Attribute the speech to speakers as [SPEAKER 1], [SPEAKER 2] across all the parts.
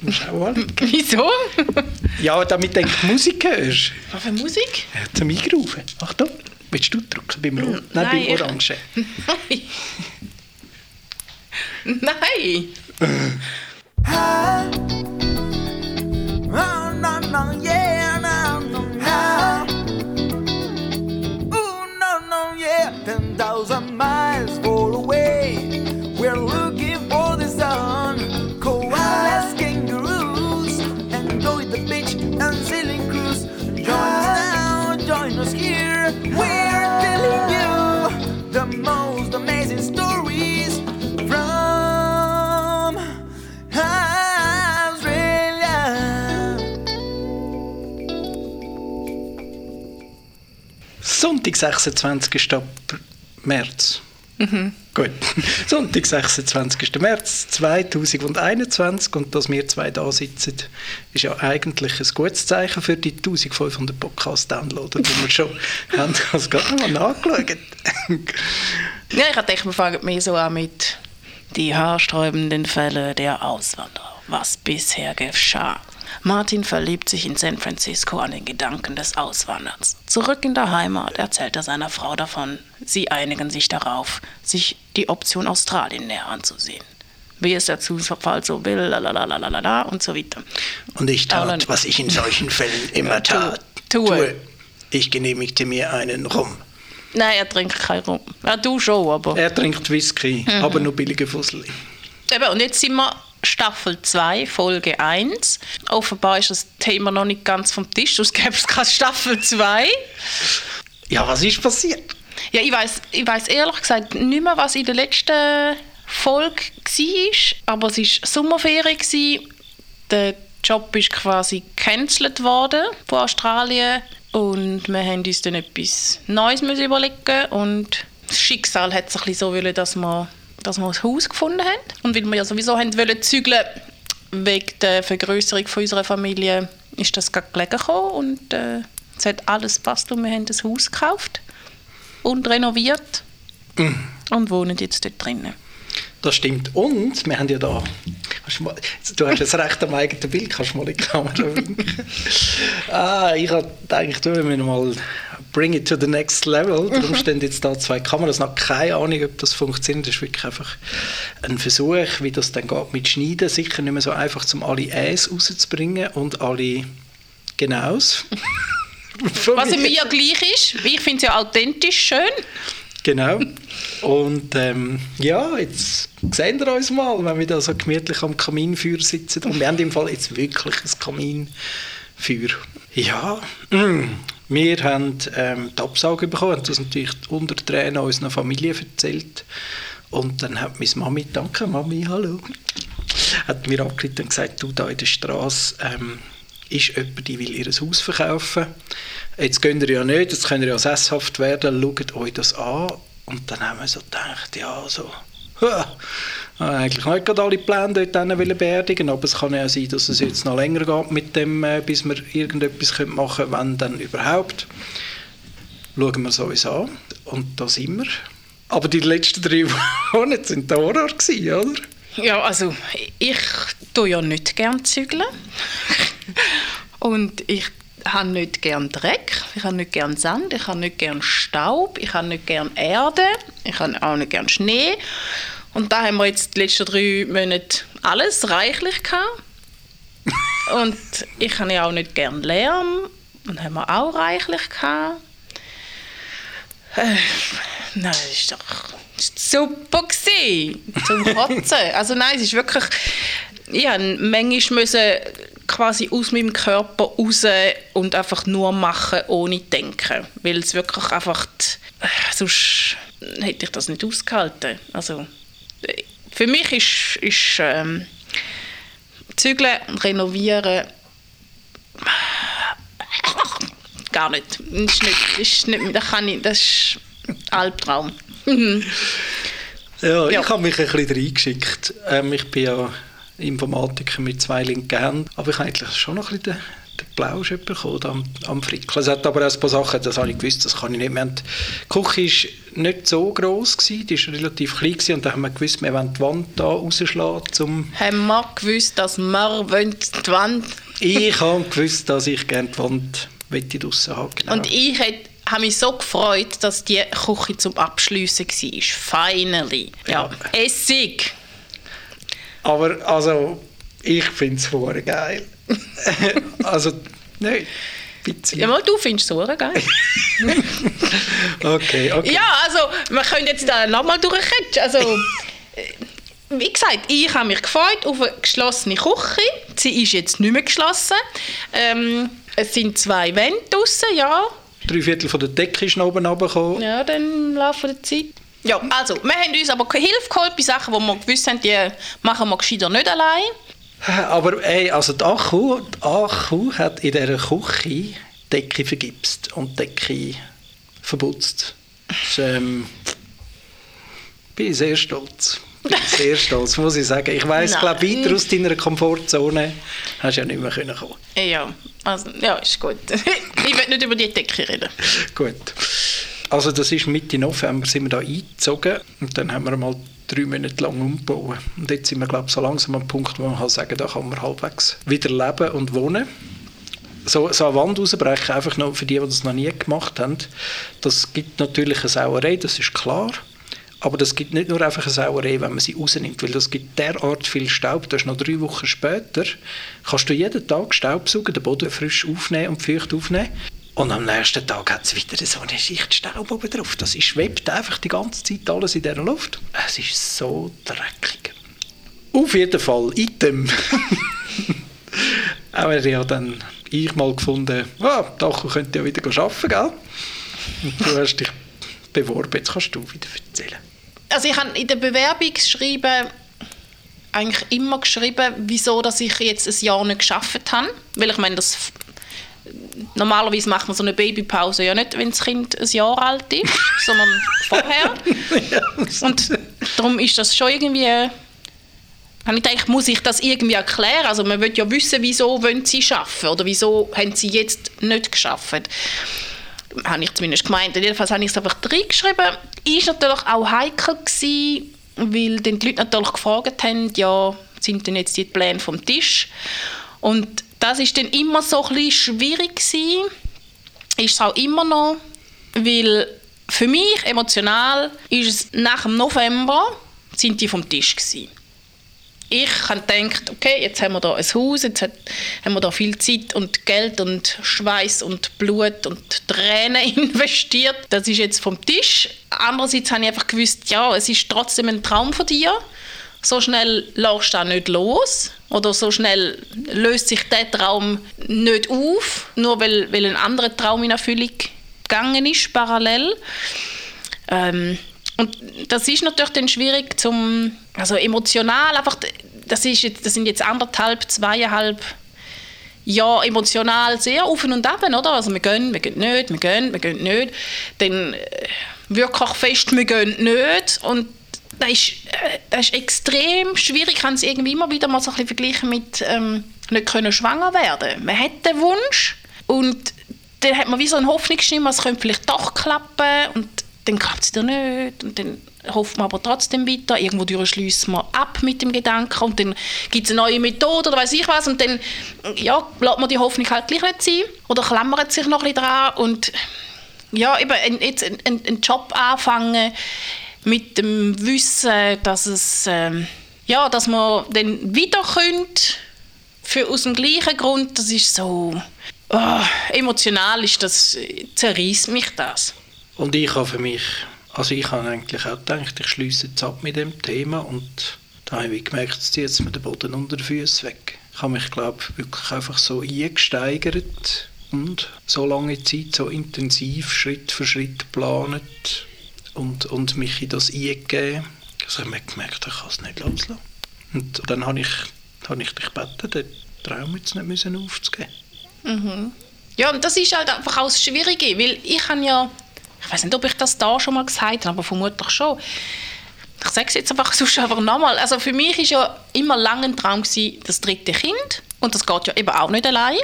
[SPEAKER 1] Du musst auch anlegen.
[SPEAKER 2] Wieso?
[SPEAKER 1] Ja, damit du die Musik hörst.
[SPEAKER 2] Was für Musik?
[SPEAKER 1] Ja, zum Eingraufen. Achtung, willst du drücken beim Rot? Nein,
[SPEAKER 2] Nein,
[SPEAKER 1] beim
[SPEAKER 2] ich-
[SPEAKER 1] Orange.
[SPEAKER 2] Nein. Nein.
[SPEAKER 3] Oh, no, no, yeah,
[SPEAKER 1] Sonntag, 26. März. Gut. Sonntag, 26. März 2021 und dass wir zwei da sitzen, ist ja eigentlich ein gutes Zeichen für die 1500 Podcast-Downloader, die wir schon haben. Habe es gerade mal nachgeschaut.
[SPEAKER 2] Ja, ich dachte, wir fangen mehr so an mit die haarsträubenden Fälle der Auswanderer. Was bisher geschah. Martin verliebt sich in San Francisco an den Gedanken des Auswanderns. Zurück in der Heimat erzählt er seiner Frau davon. Sie einigen sich darauf, sich die Option Australien näher anzusehen. Wie es der Zufall so will, lalalala und so weiter.
[SPEAKER 1] Und ich tat, was ich in solchen Fällen immer tat.
[SPEAKER 2] tue.
[SPEAKER 1] Ich genehmigte mir einen Rum.
[SPEAKER 2] Nein, er trinkt keinen Rum. Ja, du schon, aber...
[SPEAKER 1] Er trinkt Whisky,
[SPEAKER 2] Mhm.
[SPEAKER 1] aber nur billige Fussel.
[SPEAKER 2] Eben, und jetzt sind wir Staffel 2, Folge 1. Offenbar ist das Thema noch nicht ganz vom Tisch, sonst gäbe es keine Staffel 2.
[SPEAKER 1] Ja, was ist passiert?
[SPEAKER 2] Ja, ich weiß ich weiss ehrlich gesagt nicht mehr, was in der letzten Folge war, aber es war Sommerferien. gewesen. Der Job ist quasi gecancelt worden von Australien und wir haben uns dann etwas Neues überlegen und das Schicksal hat bisschen so wollen, dass wir, dass wir ein Haus gefunden haben und weil wir ja sowieso haben wollen zügeln wegen der Vergrößerung von unserer Familie ist das gerade gelegen gekommen und äh, es hat alles gepasst und wir haben das Haus gekauft und renoviert und wohnen jetzt dort drinnen.
[SPEAKER 1] Das stimmt. Und wir haben ja da. Du hast das Recht am eigenen Bild, kannst du mal in die Kamera winken. ah, ich habe gedacht, wir müssen mal bring it to the next level. Darum stehen jetzt da zwei Kameras. Ich habe keine Ahnung, ob das funktioniert. Das ist wirklich einfach ein Versuch, wie das dann geht mit Schneiden. Sicher nicht mehr so einfach, um alle Äs rauszubringen und alle Genaus.
[SPEAKER 2] Was mir ja gleich ist, ich finde es ja authentisch schön.
[SPEAKER 1] Genau. Und ähm, ja, jetzt sehen wir uns mal, wenn wir da so gemütlich am Kaminfeuer sitzen. Und wir haben im Fall jetzt wirklich ein Kaminfeuer. Ja, mm, wir haben ähm, die Absage bekommen, haben das natürlich unter Tränen unserer Familie erzählt. Und dann hat meine Mami, danke Mami, hallo, hat mir angerufen und gesagt, du da in der Straße ähm, ist jemand, die will ihr Haus verkaufen. Jetzt könnt ihr ja nicht, jetzt könnt ihr ja sesshaft werden, schaut euch das an. Und dann haben wir so gedacht, ja, so, ha, eigentlich nicht gerade alle Pläne dort beerdigen, aber es kann ja sein, dass es jetzt noch länger geht mit dem, äh, bis wir irgendetwas machen können, wenn dann überhaupt. Schauen wir es uns an. Und da sind wir. Aber die letzten drei Monate waren der Horror, oder?
[SPEAKER 2] Ja, also ich tue ja nicht gern zügeln. Und ich habe nicht gern Dreck, ich habe nicht gern Sand, ich habe nicht gern Staub, ich habe nicht gern Erde, ich habe auch nicht gern Schnee. Und da haben wir jetzt die letzten drei Monate alles reichlich gehabt. Und ich habe ja auch nicht gern Lärm und haben wir auch reichlich gehabt. Äh, nein, das ist doch super gewesen, zum Kotzen. Also nein, es ist wirklich, ich habe manchmal müssen quasi aus meinem Körper raus und einfach nur machen, ohne denken, weil es wirklich einfach, äh, sonst hätte ich das nicht ausgehalten. Also für mich ist, ist ähm, Zügeln und Renovieren gar nicht. Das ist nicht, das ist nicht das kann ich, das ist Albtraum.
[SPEAKER 1] Ja,
[SPEAKER 2] Ja.
[SPEAKER 1] ich habe mich ein bisschen reingeschickt. Ähm, ich bin ja Informatiker mit zwei linken Händen. Aber ich habe eigentlich schon noch ein bisschen den, Plausch bekommen am, am Frickeln. Es hat aber auch ein paar Sachen, das habe ich gewusst, das kann ich nicht. Wir haben, die Küche war nicht so gross, gewesen, die war relativ klein gewesen, und da haben wir gewusst, wir wollen die Wand hier rausschlagen, um
[SPEAKER 2] Haben wir gewusst, dass wir die Wand...
[SPEAKER 1] Ich habe gewusst, dass ich gerne die Wand draussen haben genau.
[SPEAKER 2] Und ich hätte habe mich so gefreut, dass die Küche zum Abschliessen war. Finally. Ja. Essig.
[SPEAKER 1] Aber also, ich finde es hure geil. also, nein, bisschen.
[SPEAKER 2] Ja, mal, du findest es geil.
[SPEAKER 1] Okay, okay.
[SPEAKER 2] ja, also, wir können jetzt da nochmal durchkretschen. Also, äh, wie gesagt, ich habe mich gefreut auf eine geschlossene Küche. Sie ist jetzt nicht mehr geschlossen. Ähm, es sind zwei Wände draussen, ja.
[SPEAKER 1] Drei Viertel von der Decke ist noch oben runtergekommen.
[SPEAKER 2] Ja, dann im Laufe der Zeit. Ja, also, wir haben uns aber Hilfe geholt bei Sachen, die wir gewusst haben, die machen wir gescheiter nicht allein.
[SPEAKER 1] Aber ey, also die Akku, die Akku hat in dieser Küche Decke vergipst und die Decke verputzt. Ähm, bin ich sehr stolz. Bin sehr stolz, muss ich sagen. Ich weiss,
[SPEAKER 2] Nein.
[SPEAKER 1] glaube weiter aus deiner Komfortzone hast du ja nicht mehr können kommen.
[SPEAKER 2] Ja, also, ja, ist gut. ich will nicht über die Decke reden.
[SPEAKER 1] Gut. Also das ist Mitte November sind wir da eingezogen und dann haben wir mal drei Monate lang umgebaut. Und jetzt sind wir, glaube ich, so langsam am Punkt, wo man halt sagen, da kann man halbwegs wieder leben und wohnen. So, so eine Wand rausbrechen, einfach noch für die, die das noch nie gemacht haben, das gibt natürlich eine Sauerei, das ist klar. Aber das gibt nicht nur einfach eine Sauerei, wenn man sie rausnimmt, weil das gibt derart viel Staub, dass noch drei Wochen später kannst du jeden Tag Staubsaugen, den Boden frisch aufnehmen und feucht aufnehmen. Und am nächsten Tag hat es wieder so eine Schicht Staub oben drauf. Das ist, schwebt einfach die ganze Zeit alles in dieser Luft. Es ist so dreckig. Auf jeden Fall, Item. Aber ja dann ich mal gefunden, ah, Dacho könnte ja wieder arbeiten, gell? Und du hast dich beworben, jetzt kannst du wieder erzählen.
[SPEAKER 2] Also ich habe in der Bewerbungsschreiben eigentlich immer geschrieben, wieso dass ich jetzt ein Jahr nicht geschafft habe. Weil ich meine, das normalerweise macht man so eine Babypause ja nicht, wenn das Kind ein Jahr alt ist, sondern vorher. Und darum ist das schon irgendwie habe ich gedacht, muss ich das irgendwie erklären? Also man will ja wissen, wieso wollen sie schaffen oder wieso haben sie jetzt nicht geschafft. Habe ich zumindest gemeint. Jedenfalls habe ich es einfach reingeschrieben. Ist natürlich auch heikel gewesen, weil dann die Leute natürlich gefragt haben, ja, sind denn jetzt die Pläne vom Tisch? Und das ist dann immer so ein bisschen schwierig gewesen. Ist es auch immer noch, weil für mich emotional ist es nach dem November sind die vom Tisch gewesen ich habe gedacht, okay, jetzt haben wir da ein Haus, jetzt haben wir da viel Zeit und Geld und Schweiß und Blut und Tränen investiert. Das ist jetzt vom Tisch. Andererseits habe ich einfach gewusst, ja, es ist trotzdem ein Traum von dir. So schnell lässt du auch nicht los. Oder so schnell löst sich der Traum nicht auf, nur weil, weil ein anderer Traum in Erfüllung gegangen ist, parallel. Ähm, und das ist natürlich dann schwierig zum, also emotional einfach, das, ist das sind jetzt anderthalb, zweieinhalb Jahre emotional sehr auf und ab, oder? Also wir gehen, wir gehen nicht, wir gehen, wir gehen nicht. Dann äh, wirklich fest, wir gehen nicht. Und das ist, äh, das ist extrem schwierig. Ich kann es irgendwie immer wieder mal so ein vergleichen mit ähm, nicht können schwanger werden. Man hat den Wunsch und dann hat man wie so eine Hoffnungsstimme, es könnte vielleicht doch klappen und dann klappt es dir nicht und dann hofft man aber trotzdem weiter. Irgendwo schließt man ab mit dem Gedanken und dann gibt es eine neue Methode oder weiß ich was und dann ja, lässt man die Hoffnung halt gleich nicht sein oder klammert sich noch ein bisschen dran und ja, eben jetzt einen, einen Job anfangen mit dem Wissen, dass es ähm, ja, dass man dann wieder könnte für aus dem gleichen Grund, das ist so oh, emotional ist das zerreißt mich das.
[SPEAKER 1] Und ich habe für mich, also ich habe eigentlich auch gedacht, ich schließe jetzt ab mit dem Thema und da habe ich gemerkt, jetzt zieht mir den Boden unter den Füßen weg. Ich habe mich, glaube ich, wirklich einfach so eingesteigert und so lange Zeit so intensiv Schritt für Schritt geplant und, und mich in das eingegeben. Also ich habe gemerkt, ich kann es nicht loslassen. Und dann habe ich, habe ich dich gebeten, den Traum jetzt nicht müssen aufzugeben.
[SPEAKER 2] Mhm. Ja, und das ist halt einfach auch das Schwierige, weil ich habe ja ich weiß nicht, ob ich das da schon mal gesagt habe, aber vermutlich schon. ich sage es jetzt einfach sonst einfach nochmal. Also für mich ist ja immer lange ein Traum gewesen, das dritte Kind. Und das geht ja eben auch nicht allein.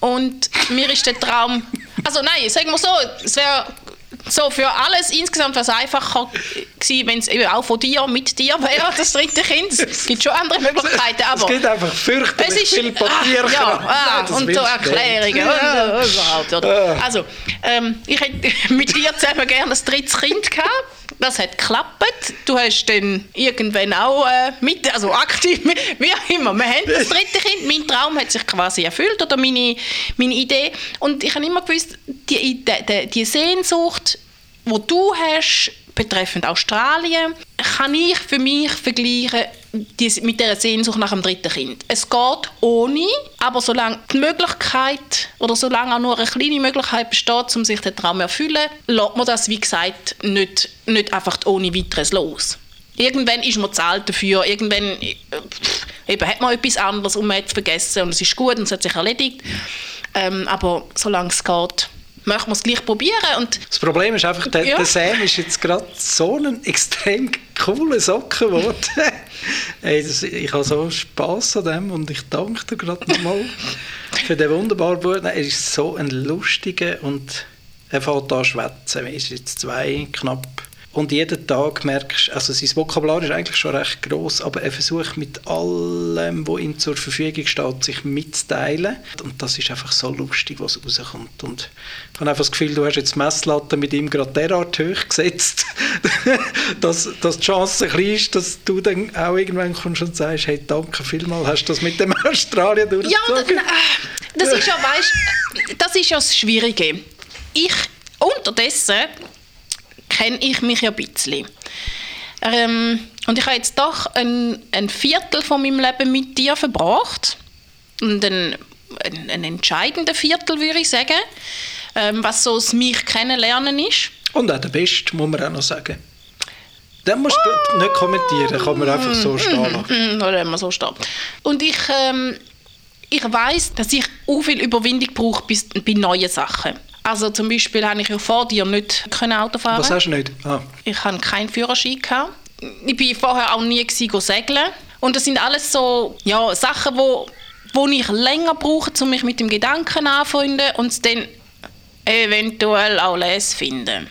[SPEAKER 2] Und mir ist der Traum, also nein, sagen wir so, es wäre so für alles insgesamt was einfacher gewesen, wenn es auch von dir, mit dir wäre, das dritte Kind. Es gibt schon andere Möglichkeiten, aber...
[SPEAKER 1] Es gibt einfach fürchterlich
[SPEAKER 2] Es ist,
[SPEAKER 1] viel Papier.
[SPEAKER 2] Ah, ja, ah,
[SPEAKER 1] Nein,
[SPEAKER 2] und so Erklärungen und, und überhaupt. Oder?
[SPEAKER 1] Ah.
[SPEAKER 2] Also, ähm, ich hätte mit dir zusammen gerne ein drittes Kind gehabt. Das hat geklappt. Du hast dann irgendwann auch äh, mit, also aktiv, wie auch immer. Wir haben das dritte Kind. Mein Traum hat sich quasi erfüllt oder meine, meine Idee. Und ich habe immer gewusst, die, die, die Sehnsucht, wo du hast betreffend Australien, kann ich für mich vergleichen die, mit der Sehnsucht nach dem dritten Kind. Es geht ohne, aber solange die Möglichkeit oder solange auch nur eine kleine Möglichkeit besteht, um sich den Traum zu erfüllen, lässt man das, wie gesagt, nicht, nicht einfach ohne weiteres los. Irgendwann ist man zahlt dafür, irgendwann äh, pff, eben, hat man etwas anderes und man hat es vergessen und es ist gut und es hat sich erledigt. Ähm, aber solange es geht, möchte man es gleich probieren und
[SPEAKER 1] Das Problem ist einfach, der,
[SPEAKER 2] Ja.
[SPEAKER 1] der Sam ist jetzt gerade so ein extrem cooler Socken geworden. hey, das, ich habe so Spass an dem und ich danke dir gerade nochmal für den wunderbaren Buch. Nein, Er ist so ein lustiger und er fährt an schwätzen. Er ist jetzt zwei knapp. Und jeden Tag merkst du, also sein Vokabular ist eigentlich schon recht groß, aber er versucht mit allem, was ihm zur Verfügung steht, sich mitzuteilen. Und das ist einfach so lustig, was rauskommt. Und ich habe einfach das Gefühl, du hast jetzt die Messlatte mit ihm gerade derart hoch gesetzt, dass, dass die Chance klein ist, dass du dann auch irgendwann kommst und sagst, hey, danke vielmals, hast du das mit dem Australien
[SPEAKER 2] Ja,
[SPEAKER 1] durchgezogen?
[SPEAKER 2] d- äh, das ist ja, weißt, das ist ja das Schwierige. Ich, unterdessen kenne ich mich ja ein bisschen. Ähm, und ich habe jetzt doch ein, ein Viertel von meinem Leben mit dir verbracht. Und ein, ein, ein entscheidender Viertel, würde ich sagen, ähm, was so das mich kennenlernen ist.
[SPEAKER 1] Und auch der Beste, muss man auch noch sagen. Den musst du nicht kommentieren, kann man einfach so stehen lassen.
[SPEAKER 2] Mm, Oder immer so steht. Und ich, ähm, ich weiß, dass ich auch viel Überwindung brauche bei, bei neuen Sachen. Also zum Beispiel habe ich ja vor dir nicht können Auto fahren.
[SPEAKER 1] Was hast du nicht? Ah.
[SPEAKER 2] Ich hatte keinen Führerschein. Gehabt. Ich war vorher auch nie segeln. Und das sind alles so ja, Sachen, wo, wo ich länger brauche, um mich mit dem Gedanken anzufreunden und es dann eventuell auch les finden.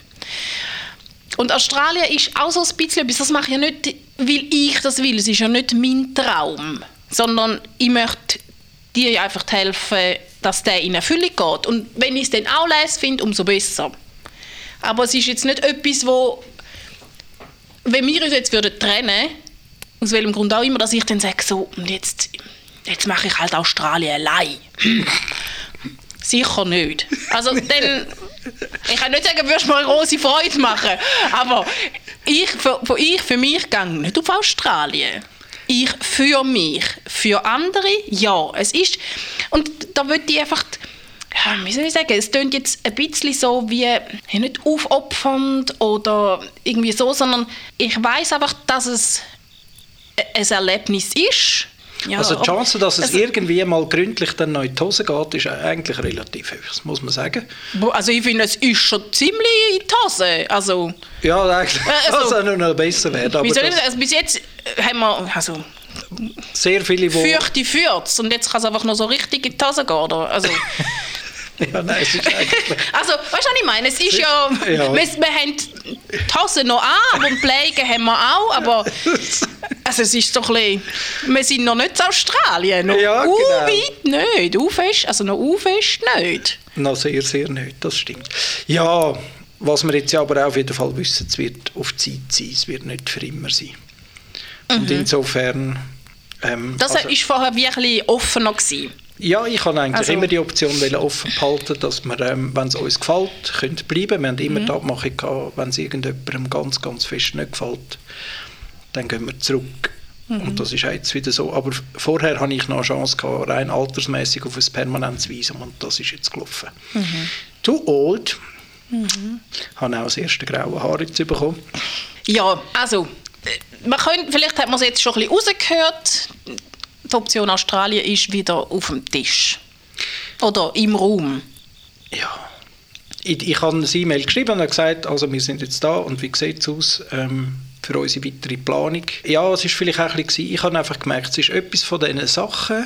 [SPEAKER 2] Und Australien ist auch so ein bisschen etwas, das mache ich ja nicht, weil ich das will. Es ist ja nicht mein Traum, sondern ich möchte dir einfach helfen, dass der in Erfüllung geht. Und wenn ich es dann auch les finde, umso besser. Aber es ist jetzt nicht etwas, wo, wenn wir uns jetzt würden trennen, aus welchem Grund auch immer, dass ich dann sage, so, und jetzt, jetzt mache ich halt Australien allein. Sicher nicht. Also dann, ich kann nicht sagen, würdest du mir eine große Freude machen, aber ich für, für, ich für mich gehe nicht auf Australien. Ich für mich. Für andere, ja. Es ist, und da würde ich einfach, wie soll ich sagen, es klingt jetzt ein bisschen so wie, ja, nicht aufopfernd oder irgendwie so, sondern ich weiß einfach, dass es ein Erlebnis ist. Ja,
[SPEAKER 1] also die Chance, dass es
[SPEAKER 2] also-
[SPEAKER 1] irgendwie mal gründlich dann noch in die Hose geht, ist eigentlich relativ hoch, das muss man sagen.
[SPEAKER 2] Also ich finde, es ist schon ziemlich in die Hose. Also,
[SPEAKER 1] Ja, eigentlich kann
[SPEAKER 2] also-
[SPEAKER 1] auch noch besser werden. Aber das,
[SPEAKER 2] also bis jetzt äh, haben wir also,
[SPEAKER 1] sehr viele, die...
[SPEAKER 2] fürchte führt's und jetzt kann es einfach noch so richtig in die Hose gehen. Oder? Also,
[SPEAKER 1] Ja, nein, es ist eigentlich...
[SPEAKER 2] also, weißt du, was ich meine? Es ist ja,
[SPEAKER 1] Ja.
[SPEAKER 2] Wir, wir haben die Hose noch an, aber Pflege haben wir auch, aber also es ist so ein bisschen, wir sind noch nicht in Australien, noch
[SPEAKER 1] Ja, genau.
[SPEAKER 2] weit nicht, u fest, also noch u fest nicht.
[SPEAKER 1] Noch sehr, sehr nicht, das stimmt. Ja, was wir jetzt aber auch auf jeden Fall wissen, es wird auf Zeit sein, es wird nicht für immer sein. Und insofern... Ähm,
[SPEAKER 2] Das
[SPEAKER 1] also-
[SPEAKER 2] ist vorher wirklich offener gewesen.
[SPEAKER 1] Ja, ich habe eigentlich
[SPEAKER 2] Also-
[SPEAKER 1] immer die Option offen behalten, dass wir, ähm, wenn es uns gefällt, können bleiben. Wir haben immer
[SPEAKER 2] Mhm.
[SPEAKER 1] die Abmachung gehabt, wenn es irgendjemandem ganz, ganz fest nicht gefällt, dann gehen wir zurück.
[SPEAKER 2] Mhm.
[SPEAKER 1] Und das ist auch jetzt wieder so. Aber vorher hatte ich noch eine Chance, gehabt, rein altersmäßig auf ein permanentes Visum und das ist jetzt gelaufen.
[SPEAKER 2] Mhm.
[SPEAKER 1] Too old. Habe auch das erste graue Haar jetzt bekommen.
[SPEAKER 2] Ja, also, äh, man könnte, vielleicht hat man es jetzt schon ein bisschen rausgehört, die Option Australien ist wieder auf dem Tisch. Oder im Raum.
[SPEAKER 1] Ja. Ich, ich habe eine E-Mail geschrieben und gesagt, also wir sind jetzt da und wie sieht es aus? Ähm, für unsere weitere Planung. Ja, es ist vielleicht auch ein bisschen, ich habe einfach gemerkt, es ist etwas von diesen Sachen,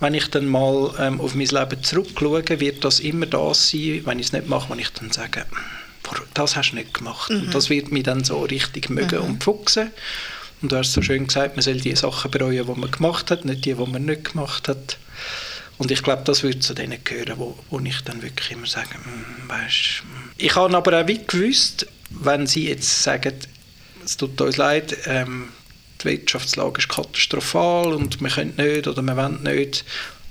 [SPEAKER 1] wenn ich dann mal ähm, auf mein Leben zurückschaue, wird das immer das sein, wenn ich es nicht mache, wenn ich dann sage, das hast du nicht gemacht. Mhm. Und das wird mich dann so richtig mögen mhm. und fuchsen. Und du hast so schön gesagt, man soll die Sachen bereuen, die man gemacht hat, nicht die, die man nicht gemacht hat. Und ich glaube, das würde zu denen gehören, wo, wo ich dann wirklich immer sage, mm, weißt, mm. Ich habe aber auch wie gewusst, wenn sie jetzt sagen, es tut uns leid, ähm, die Wirtschaftslage ist katastrophal und wir können nicht oder wir wollen nicht,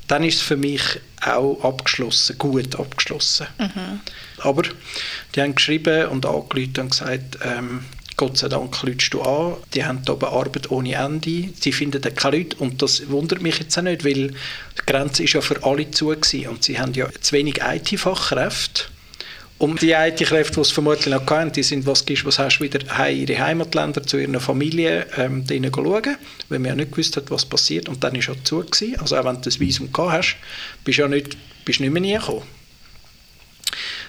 [SPEAKER 1] dann ist es für mich auch abgeschlossen, gut abgeschlossen. Mhm. Aber die haben geschrieben und angerufen und gesagt, ähm, Gott sei Dank lütst du an. Die haben hier Arbeit ohne Ende. Sie finden da keine Leute. Und das wundert mich jetzt auch nicht, weil die Grenze ist ja für alle zu gewesen. Und sie haben ja zu wenig IT-Fachkräfte. Und die IT-Kräfte, die es vermutlich noch hatten, die sind, was gibst, was hast du wieder in ihre Heimatländer zu ihren Familien ähm, denen schauen, weil man ja nicht gewusst hat, was passiert. Und dann war ja zu. Gewesen. Also auch wenn du das Visum gehabt hast, bist du ja nicht, bist nicht mehr nie gekommen.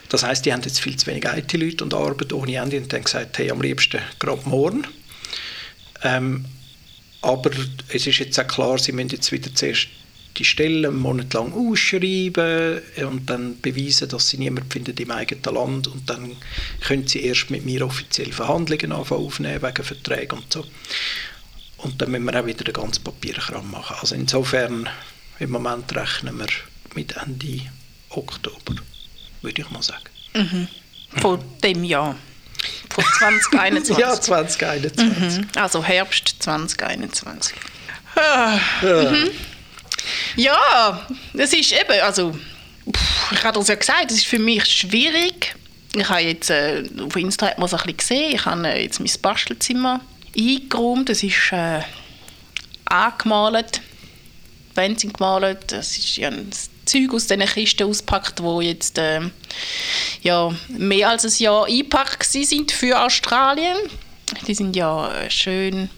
[SPEAKER 1] Das heißt, die haben jetzt viel zu wenig IT-Leute und Arbeit ohne Ende und dann gesagt, hey, am liebsten gerade morgen. Ähm, aber es ist jetzt auch klar, sie müssen jetzt wieder zuerst die Stellen einen Monat lang ausschreiben und dann beweisen, dass sie niemand findet im eigenen Land und dann können sie erst mit mir offiziell Verhandlungen aufnehmen wegen Verträgen und so. Und dann müssen wir auch wieder den ganzen Papierkram machen. Also insofern, im Moment rechnen wir mit Ende Oktober, würde ich mal sagen.
[SPEAKER 2] Mhm. Von dem Jahr. Von 2021.
[SPEAKER 1] ja, 2021.
[SPEAKER 2] Mhm. Also Herbst 2021. Ah. Ja. Mhm. Ja, das ist eben, also ich habe es ja gesagt, es ist für mich schwierig. Ich habe jetzt äh, auf Insta hat man es ein gesehen, ich habe äh, jetzt mein Bastelzimmer eingeräumt, es ist äh, angemalt, Wände gemalt, es ist ja ein Zeug aus diesen Kisten ausgepackt, wo jetzt äh, ja, mehr als ein Jahr eingepackt sind für Australien. Die sind ja äh, schön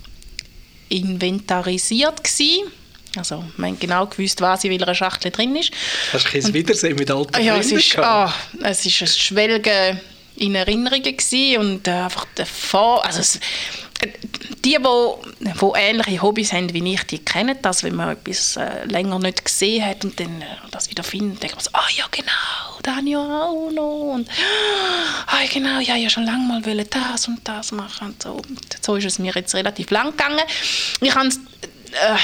[SPEAKER 2] inventarisiert gewesen. Also, man hat genau gewusst, was in welcher Schachtel drin ist.
[SPEAKER 1] Hast du ein Wiedersehen mit alten
[SPEAKER 2] ja, es ist, ah, es ist ein Schwelgen in Erinnerungen gewesen und äh, einfach der Vor also es, die, wo, wo ähnliche Hobbys haben wie ich, die kennen das, wenn man etwas äh, länger nicht gesehen hat und dann äh, das wieder findet, denkt man so, ah oh, ja genau, da habe ich auch noch und ah oh, genau, ja, ich schon lange mal das und das machen und so. Und so ist es mir jetzt relativ lang gegangen. Ich habe äh,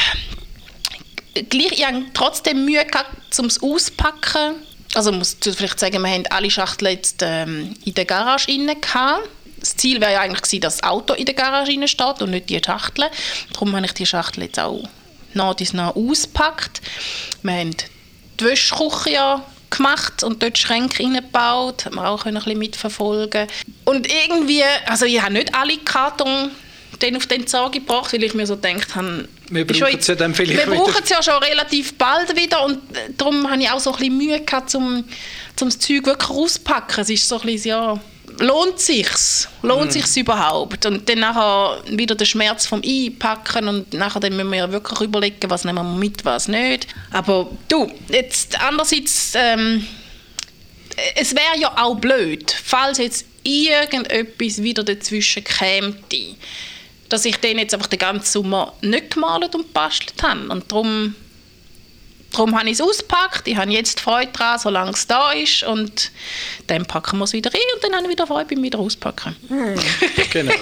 [SPEAKER 2] gleich, ich habe trotzdem Mühe gehabt, um es auspacken. Also ich muss vielleicht sagen, wir haben alle Schachteln jetzt ähm, in der Garage inne Das Ziel wäre ja eigentlich gewesen, dass das Auto in der Garage inne steht und nicht die Schachtel. Darum habe ich die Schachtel jetzt auch nach dies nach ausgepackt. Wir haben die Wäschküche ja gemacht und dort Schränke reingebaut, haben wir auch ein bisschen mitverfolgen. Und irgendwie, also ich habe nicht alle Karton dann auf den Zahn gebracht, weil ich mir so gedacht habe,
[SPEAKER 1] wir brauchen es ja dann vielleicht
[SPEAKER 2] Wir brauchen es ja schon relativ bald wieder und äh, darum habe ich auch so ein bisschen Mühe gehabt, um, um das Zeug wirklich rauszupacken. Es ist so ein bisschen, ja, lohnt sich's? Lohnt mm. sich's überhaupt? Und dann nachher wieder der Schmerz vom Einpacken und nachher dann müssen wir ja wirklich überlegen, was nehmen wir mit, was nicht. Aber du, jetzt andererseits, ähm, es wäre ja auch blöd, falls jetzt irgendetwas wieder dazwischen käme dass ich den jetzt einfach den ganzen Sommer nicht gemalt und gebastelt habe. Und darum, darum habe ich es ausgepackt. Ich habe jetzt Freude daran, solange es da ist. Und dann packen wir es wieder rein und dann habe ich wieder Freude beim wieder auspacken.
[SPEAKER 1] Hm, genau.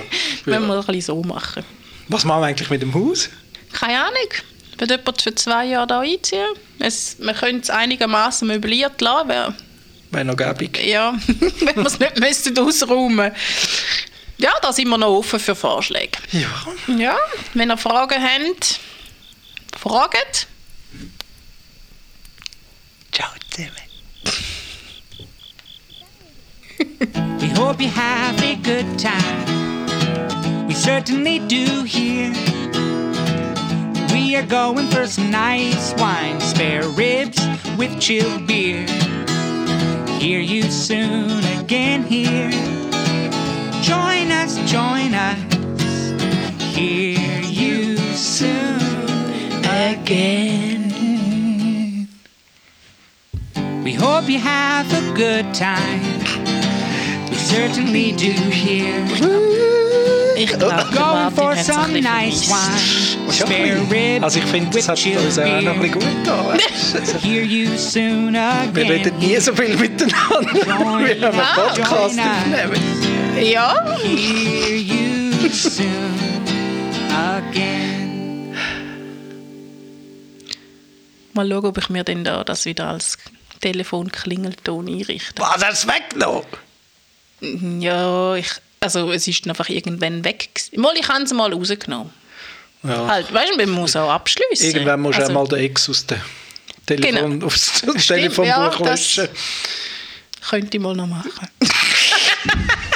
[SPEAKER 2] Wenn wir es ein bisschen so machen.
[SPEAKER 1] Was machen wir eigentlich mit dem Haus?
[SPEAKER 2] Keine Ahnung. Wird jemand für zwei Jahre hier einziehen? Es, wir können es einigermaßen möbliert lassen. Wäre
[SPEAKER 1] Wäre noch gäbig.
[SPEAKER 2] Ja, wenn wir es nicht müssten ausräumen ja, da sind wir noch offen für Vorschläge.
[SPEAKER 1] Ja.
[SPEAKER 2] Ja, wenn ihr Fragen habt, fragt.
[SPEAKER 1] Ciao zusammen.
[SPEAKER 3] We hope you have a good time. We certainly do here. We are going for some nice wine, spare ribs with chilled beer. Hear you soon again here. Join us. Hear you soon again. We hope you have a good time. We certainly do here.
[SPEAKER 2] Ich
[SPEAKER 4] Going for
[SPEAKER 2] hat es ein
[SPEAKER 4] some nice wine. Spare rib
[SPEAKER 1] Also ich finde, das hat uns auch noch ein bisschen gut getan.
[SPEAKER 4] Hear you soon
[SPEAKER 1] Wir reden
[SPEAKER 4] again.
[SPEAKER 1] nie so viel miteinander, wie wenn wir Podcast
[SPEAKER 4] Join us.
[SPEAKER 1] aufnehmen.
[SPEAKER 2] Ja,
[SPEAKER 4] Hear you soon again.
[SPEAKER 2] mal schauen, ob ich mir denn da das wieder als Telefonklingelton einrichte.
[SPEAKER 1] Was, hast du weggenommen?
[SPEAKER 2] Ja, ich, also es ist einfach irgendwann weg. Mal, ich habe es mal rausgenommen.
[SPEAKER 1] Ja.
[SPEAKER 2] Halt, weißt du, man muss auch abschließen.
[SPEAKER 1] Irgendwann musst du
[SPEAKER 2] also,
[SPEAKER 1] auch mal den Ex aus dem Telefon,
[SPEAKER 2] Genau.
[SPEAKER 1] aufs Telefonbuch
[SPEAKER 2] ja,
[SPEAKER 1] löschen.
[SPEAKER 2] Könnte ich mal noch machen.